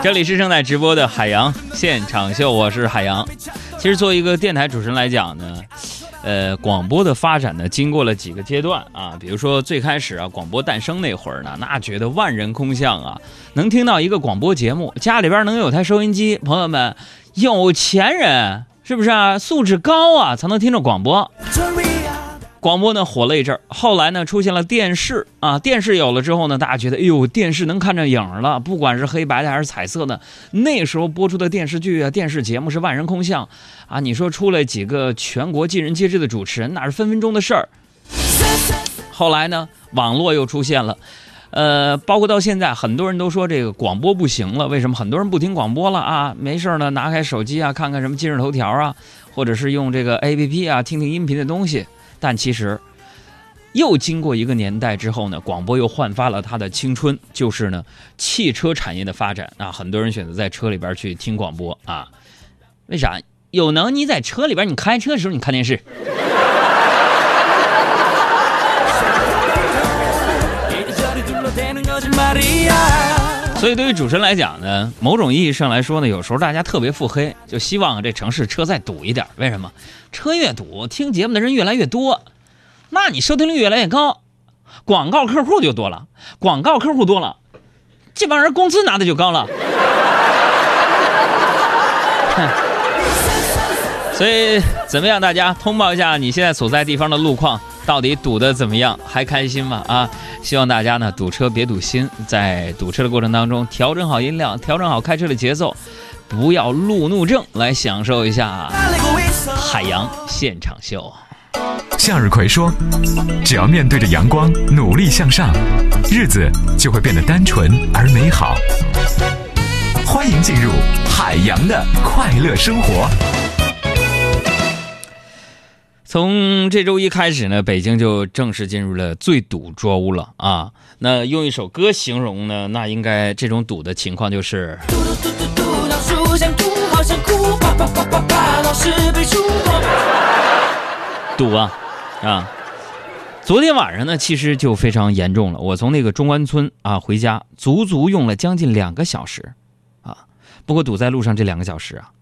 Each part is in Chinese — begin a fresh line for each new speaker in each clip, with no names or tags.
这里是正在直播的海洋现场秀，我是海洋。其实作为一个电台主持人来讲呢，呃，广播的发展呢，经过了几个阶段啊。比如说最开始啊，广播诞生那会儿呢，那觉得万人空巷啊，能听到一个广播节目，家里边能有台收音机，朋友们，有钱人是不是啊？素质高啊，才能听着广播。广播呢火了一阵儿，后来呢出现了电视啊，电视有了之后呢，大家觉得哎呦，电视能看着影儿了，不管是黑白的还是彩色的，那时候播出的电视剧啊、电视节目是万人空巷啊，你说出来几个全国尽人皆知的主持人，那是分分钟的事儿。后来呢，网络又出现了，呃，包括到现在，很多人都说这个广播不行了，为什么？很多人不听广播了啊，没事呢，拿开手机啊，看看什么今日头条啊，或者是用这个 APP 啊，听听音频的东西。但其实，又经过一个年代之后呢，广播又焕发了他的青春。就是呢，汽车产业的发展啊，很多人选择在车里边去听广播啊。为啥？有能你在车里边，你开车的时候你看电视。所以对于主持人来讲呢，某种意义上来说呢，有时候大家特别腹黑，就希望这城市车再堵一点。为什么？车越堵，听节目的人越来越多，那你收听率越来越高，广告客户就多了，广告客户多了，这帮人工资拿的就高了。所以怎么样？大家通报一下你现在所在地方的路况，到底堵得怎么样？还开心吗？啊！希望大家呢堵车别堵心，在堵车的过程当中调整好音量，调整好开车的节奏，不要路怒症，来享受一下海洋现场秀。
向日葵说：“只要面对着阳光，努力向上，日子就会变得单纯而美好。”欢迎进入海洋的快乐生活。
从这周一开始呢，北京就正式进入了最堵周了啊！那用一首歌形容呢，那应该这种堵的情况就是。堵啊啊！昨天晚上呢，其实就非常严重了。我从那个中关村啊回家，足足用了将近两个小时啊。不过堵在路上这两个小时啊。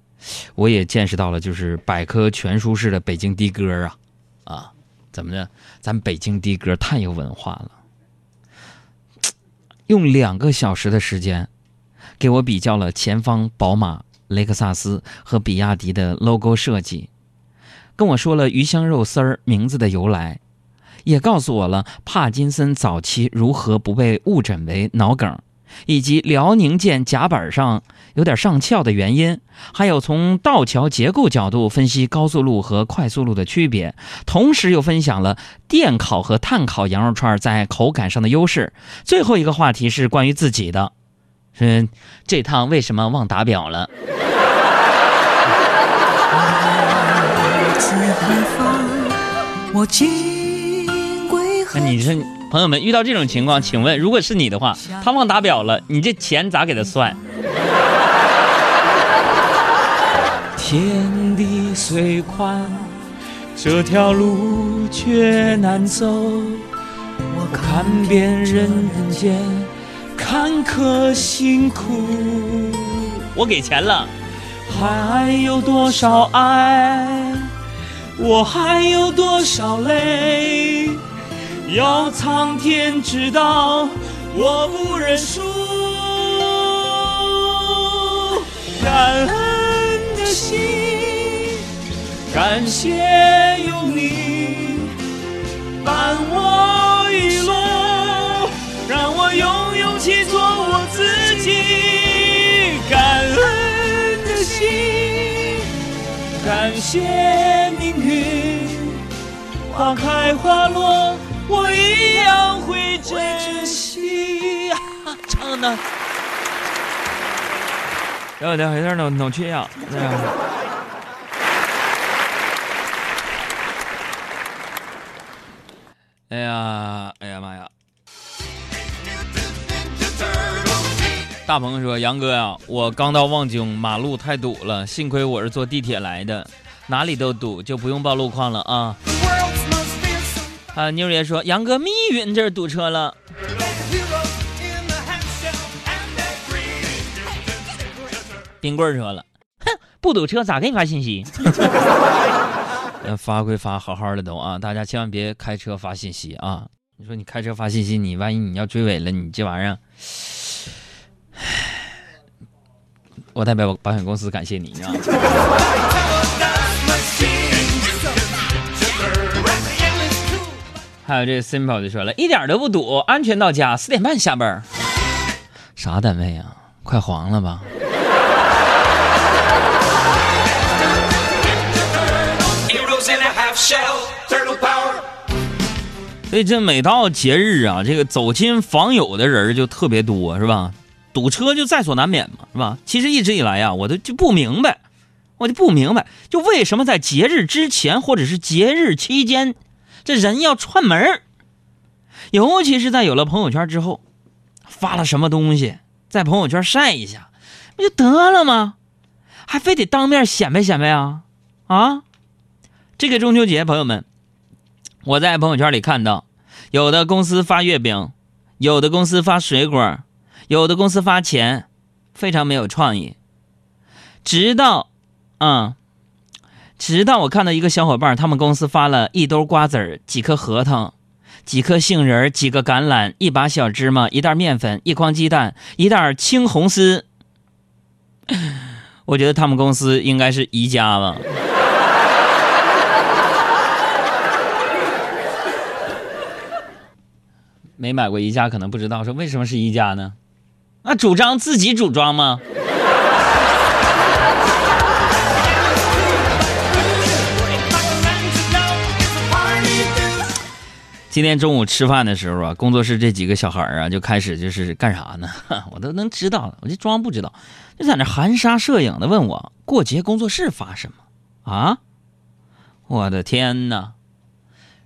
我也见识到了，就是百科全书式的北京的哥啊，啊，怎么的？咱北京的哥太有文化了，用两个小时的时间，给我比较了前方宝马、雷克萨斯和比亚迪的 logo 设计，跟我说了鱼香肉丝儿名字的由来，也告诉我了帕金森早期如何不被误诊为脑梗。以及辽宁舰甲板上有点上翘的原因，还有从道桥结构角度分析高速路和快速路的区别，同时又分享了电烤和炭烤羊肉串在口感上的优势。最后一个话题是关于自己的，嗯这趟为什么忘打表了？那你说？朋友们，遇到这种情况，请问，如果是你的话，他忘打表了，你这钱咋给他算？天地虽宽，这条路却难走。我看遍人间坎坷辛苦，我给钱了，还有多少爱？我还有多少泪？要苍天知道，我不认输。感恩的心，感谢有你伴我一路，让我有勇气做我自己。感恩的心，感谢命运，花开花落。我一样会珍惜。唱的，有点有点脑脑缺氧。哎呀，哎呀妈呀！大鹏说：“杨哥呀，我刚到望京，马路太堵了，幸亏我是坐地铁来的，哪里都堵，就不用报路况了啊。”啊，妞爷说：“杨哥，密云这儿堵车了。”冰棍儿说了，哼，不堵车咋给你发信息？发归发，好好的都啊，大家千万别开车发信息啊！你说你开车发信息，你万一你要追尾了，你这玩意儿，我代表保险公司感谢你啊！还有这 simple 就说了一点都不堵，安全到家，四点半下班。啥单位啊？快黄了吧？所以这每到节日啊，这个走亲访友的人就特别多，是吧？堵车就在所难免嘛，是吧？其实一直以来呀，我都就不明白，我就不明白，就为什么在节日之前或者是节日期间，这人要串门尤其是在有了朋友圈之后，发了什么东西，在朋友圈晒一下，不就得了吗？还非得当面显摆显摆啊？啊？这个中秋节，朋友们，我在朋友圈里看到，有的公司发月饼，有的公司发水果，有的公司发钱，非常没有创意。直到，嗯，直到我看到一个小伙伴，他们公司发了一兜瓜子儿、几颗核桃、几颗杏仁、几个橄榄、一把小芝麻、一袋面粉、一筐鸡蛋、一袋青红丝。我觉得他们公司应该是宜家吧。没买过宜家，可能不知道说为什么是宜家呢？那主张自己组装吗？今天中午吃饭的时候啊，工作室这几个小孩啊就开始就是干啥呢？我都能知道，我就装不知道，就在那含沙射影的问我过节工作室发什么啊？我的天哪！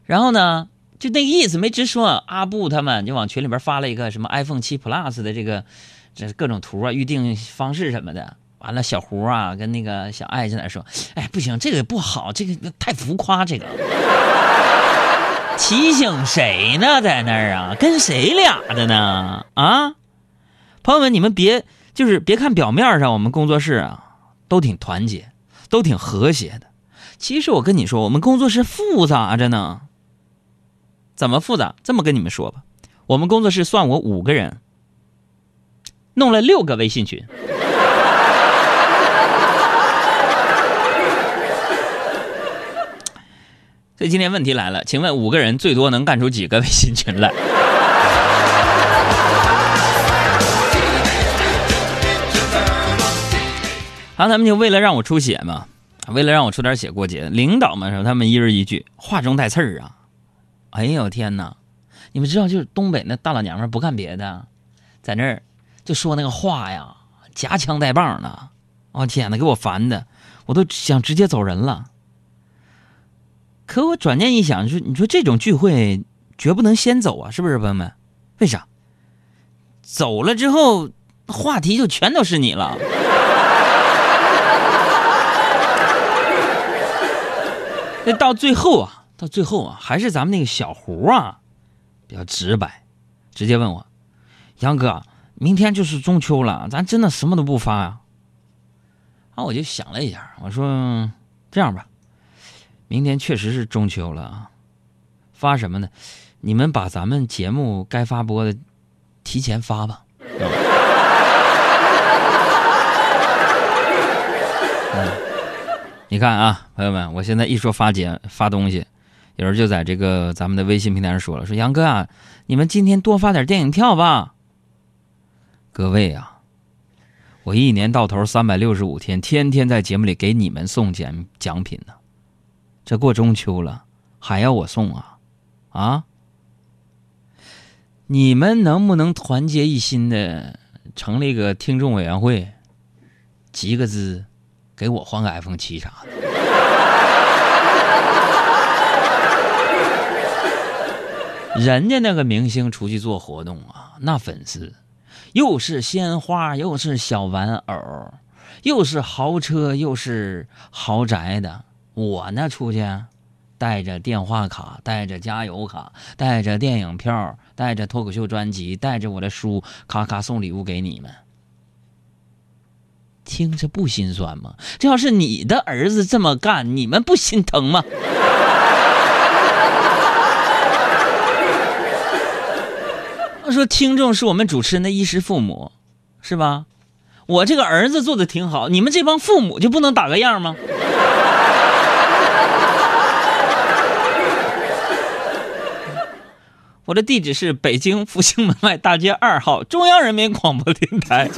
然后呢？就那个意思没直说，阿布他们就往群里边发了一个什么 iPhone 七 Plus 的这个，这各种图啊，预定方式什么的。完了，小胡啊跟那个小爱在那说：“哎，不行，这个不好，这个太浮夸，这个。”提醒谁呢？在那儿啊？跟谁俩的呢？啊，朋友们，你们别就是别看表面上我们工作室啊都挺团结，都挺和谐的。其实我跟你说，我们工作室复杂着呢。怎么复杂？这么跟你们说吧，我们工作室算我五个人，弄了六个微信群。所以今天问题来了，请问五个人最多能干出几个微信群来？好，咱们就为了让我出血嘛，为了让我出点血过节，领导们说他们一人一句，话中带刺儿啊。哎呦天哪！你们知道，就是东北那大老娘们不干别的，在那儿就说那个话呀，夹枪带棒的。我天哪，给我烦的，我都想直接走人了。可我转念一想，说你说这种聚会绝不能先走啊，是不是朋友们？为啥？走了之后，话题就全都是你了。那到最后啊。到最后啊，还是咱们那个小胡啊，比较直白，直接问我：“杨哥，明天就是中秋了，咱真的什么都不发呀？”啊，我就想了一下，我说：“这样吧，明天确实是中秋了啊，发什么呢？你们把咱们节目该发播的提前发吧。”嗯，你看啊，朋友们，我现在一说发节发东西。有人就在这个咱们的微信平台上说了：“说杨哥啊，你们今天多发点电影票吧。”各位啊，我一年到头三百六十五天，天天在节目里给你们送奖奖品呢。这过中秋了，还要我送啊？啊？你们能不能团结一心的成立个听众委员会，集个资，给我换个 iPhone 七啥的？人家那个明星出去做活动啊，那粉丝又是鲜花，又是小玩偶，又是豪车，又是豪宅的。我呢出去，带着电话卡，带着加油卡，带着电影票，带着脱口秀专辑，带着我的书，咔咔送礼物给你们。听着不心酸吗？这要是你的儿子这么干，你们不心疼吗？说听众是我们主持人的衣食父母，是吧？我这个儿子做的挺好，你们这帮父母就不能打个样吗？我的地址是北京复兴门外大街二号中央人民广播电台。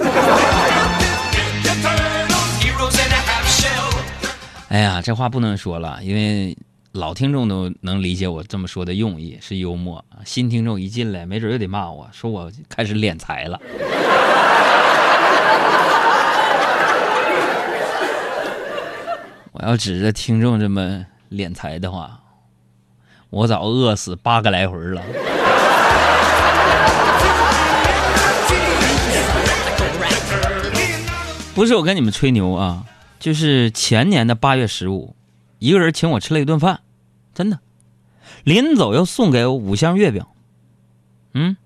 哎呀，这话不能说了，因为老听众都能理解我这么说的用意是幽默，新听众一进来，没准又得骂我说我开始敛财了。我要指着听众这么敛财的话，我早饿死八个来回了。不是我跟你们吹牛啊，就是前年的八月十五，一个人请我吃了一顿饭，真的，临走又送给我五箱月饼，嗯，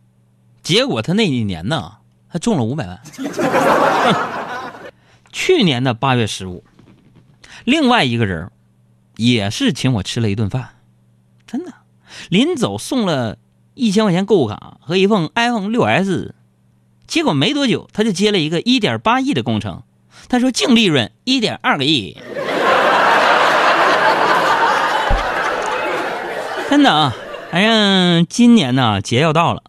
结果他那一年呢，他中了五百万。去年的八月十五，另外一个人也是请我吃了一顿饭，真的，临走送了一千块钱购物卡和一份 iPhone 六 S。结果没多久，他就接了一个一点八亿的工程，他说净利润一点二个亿，真的啊！反正今年呢，节要到了，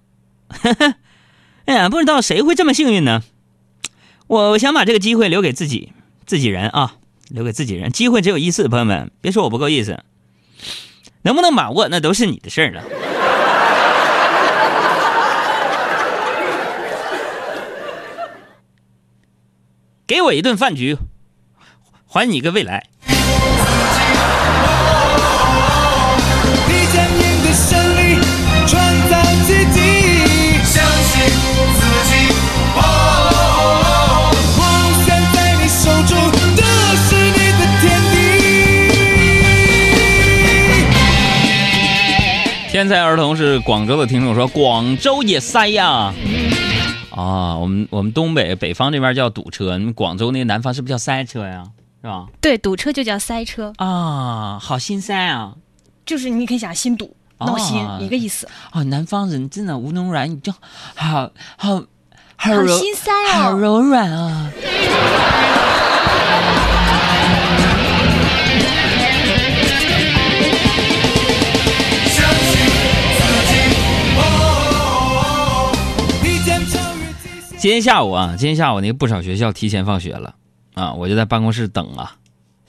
哎呀，不知道谁会这么幸运呢？我想把这个机会留给自己自己人啊，留给自己人，机会只有一次，朋友们，别说我不够意思，能不能把握那都是你的事儿了。给我一顿饭局，还你一个未来。天才儿童是广州的听众说，广州也塞呀。啊，我们我们东北北方这边叫堵车，你们广州那南方是不是叫塞车呀？是吧？
对，堵车就叫塞车
啊，好心塞啊，
就是你可以想心堵、闹心一个意思。
啊，南方人真的无能软，你就好好
好心塞
啊，好柔软啊。今天下午啊，今天下午那个不少学校提前放学了，啊，我就在办公室等啊，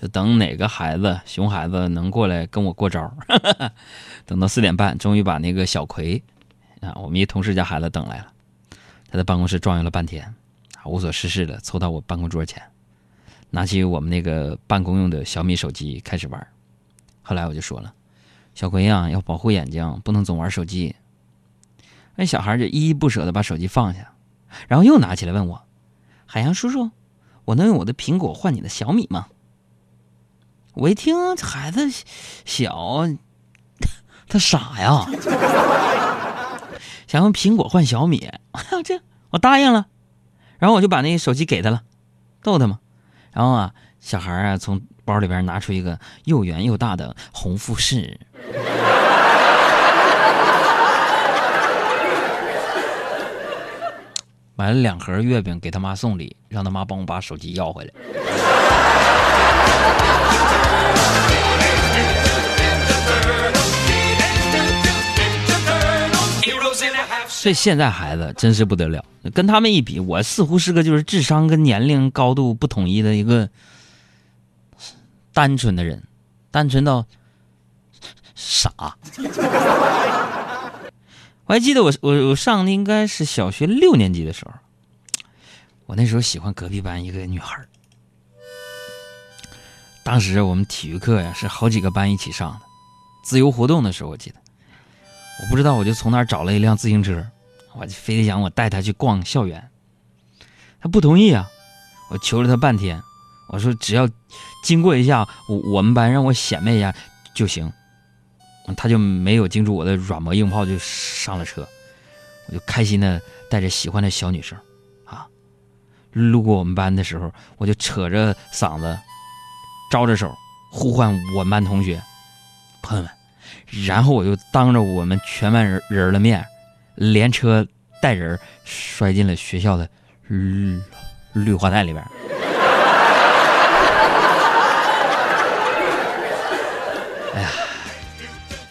就等哪个孩子熊孩子能过来跟我过招。等到四点半，终于把那个小葵，啊，我们一同事家孩子等来了。他在办公室转悠了半天，啊，无所事事的凑到我办公桌前，拿起我们那个办公用的小米手机开始玩。后来我就说了，小葵呀，要保护眼睛，不能总玩手机。那小孩就依依不舍的把手机放下。然后又拿起来问我：“海洋叔叔，我能用我的苹果换你的小米吗？”我一听这，孩子小，他傻呀，想用苹果换小米，这我答应了。然后我就把那手机给他了，逗他嘛。然后啊，小孩啊从包里边拿出一个又圆又大的红富士。买了两盒月饼给他妈送礼，让他妈帮我把手机要回来。所以现在孩子真是不得了，跟他们一比，我似乎是个就是智商跟年龄高度不统一的一个单纯的人，单纯到傻。我还记得我我我上的应该是小学六年级的时候，我那时候喜欢隔壁班一个女孩当时我们体育课呀是好几个班一起上的，自由活动的时候我记得，我不知道我就从那儿找了一辆自行车，我就非得想我带她去逛校园，她不同意啊，我求了她半天，我说只要经过一下我我们班让我显摆一下就行。他就没有经住我的软磨硬泡就上了车，我就开心的带着喜欢的小女生，啊，路过我们班的时候，我就扯着嗓子，招着手呼唤我们班同学朋友们，然后我就当着我们全班人人的面，连车带人摔进了学校的绿绿化带里边。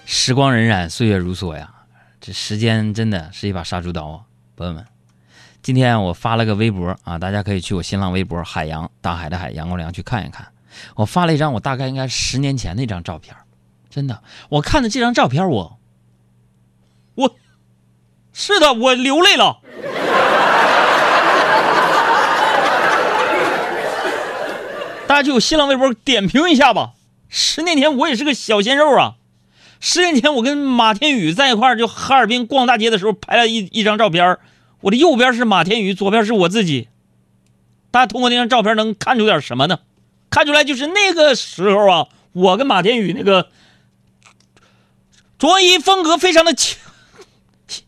时光荏苒，岁月如梭呀，这时间真的是一把杀猪刀啊，朋友们。今天我发了个微博啊，大家可以去我新浪微博“海洋大海的海阳光良”去看一看。我发了一张我大概应该十年前的一张照片，真的，我看的这张照片，我，我，是的，我流泪了。大家去我新浪微博点评一下吧。十年前我也是个小鲜肉啊，十年前我跟马天宇在一块儿，就哈尔滨逛大街的时候拍了一一张照片。我的右边是马天宇，左边是我自己。大家通过那张照片能看出点什么呢？看出来就是那个时候啊，我跟马天宇那个着衣风格非常的稀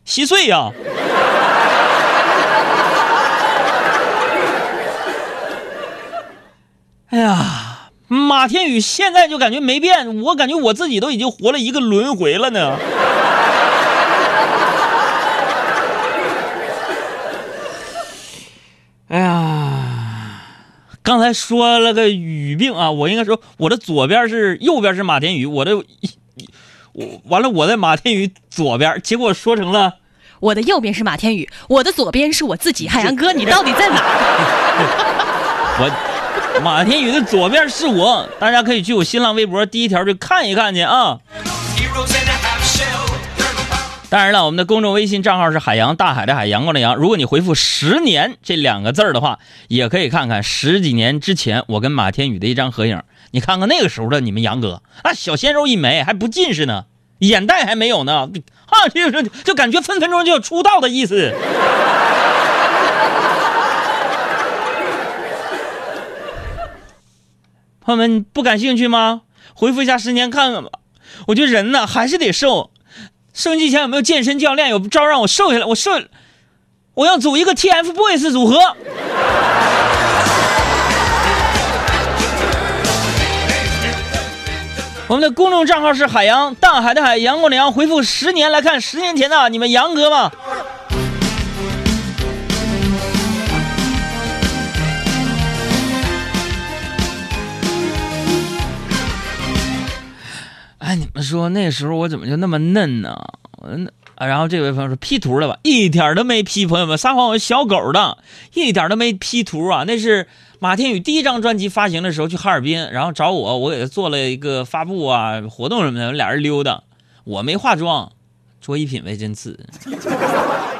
稀碎呀。哎呀，马天宇现在就感觉没变，我感觉我自己都已经活了一个轮回了呢。哎呀，刚才说了个语病啊，我应该说我的左边是右边是马天宇，我的 我完了我在马天宇左边，结果说成了
我的右边是马天宇，我的左边是我自己。海洋哥，你到底在哪？
我马天宇的左边是我，大家可以去我新浪微博第一条去看一看去啊。当然了，我们的公众微信账号是海洋大海的海阳光的阳。如果你回复“十年”这两个字儿的话，也可以看看十几年之前我跟马天宇的一张合影。你看看那个时候的你们杨哥啊，小鲜肉一枚，还不近视呢，眼袋还没有呢，啊，就就感觉分分钟就要出道的意思。朋友们不感兴趣吗？回复一下“十年”看看吧。我觉得人呢还是得瘦。升级前有没有健身教练？有招让我瘦下来？我瘦，我要组一个 TFBOYS 组合。我们的公众账号是海洋大海的海，阳光的阳。回复十年来看，十年前的你们杨哥吗？说那时候我怎么就那么嫩呢？那啊，然后这位朋友说 P 图了吧？一点都没 P，朋友们撒谎，我是小狗的，一点都没 P 图啊！那是马天宇第一张专辑发行的时候去哈尔滨，然后找我，我给他做了一个发布啊活动什么的，俩人溜达，我没化妆，着衣品味真次。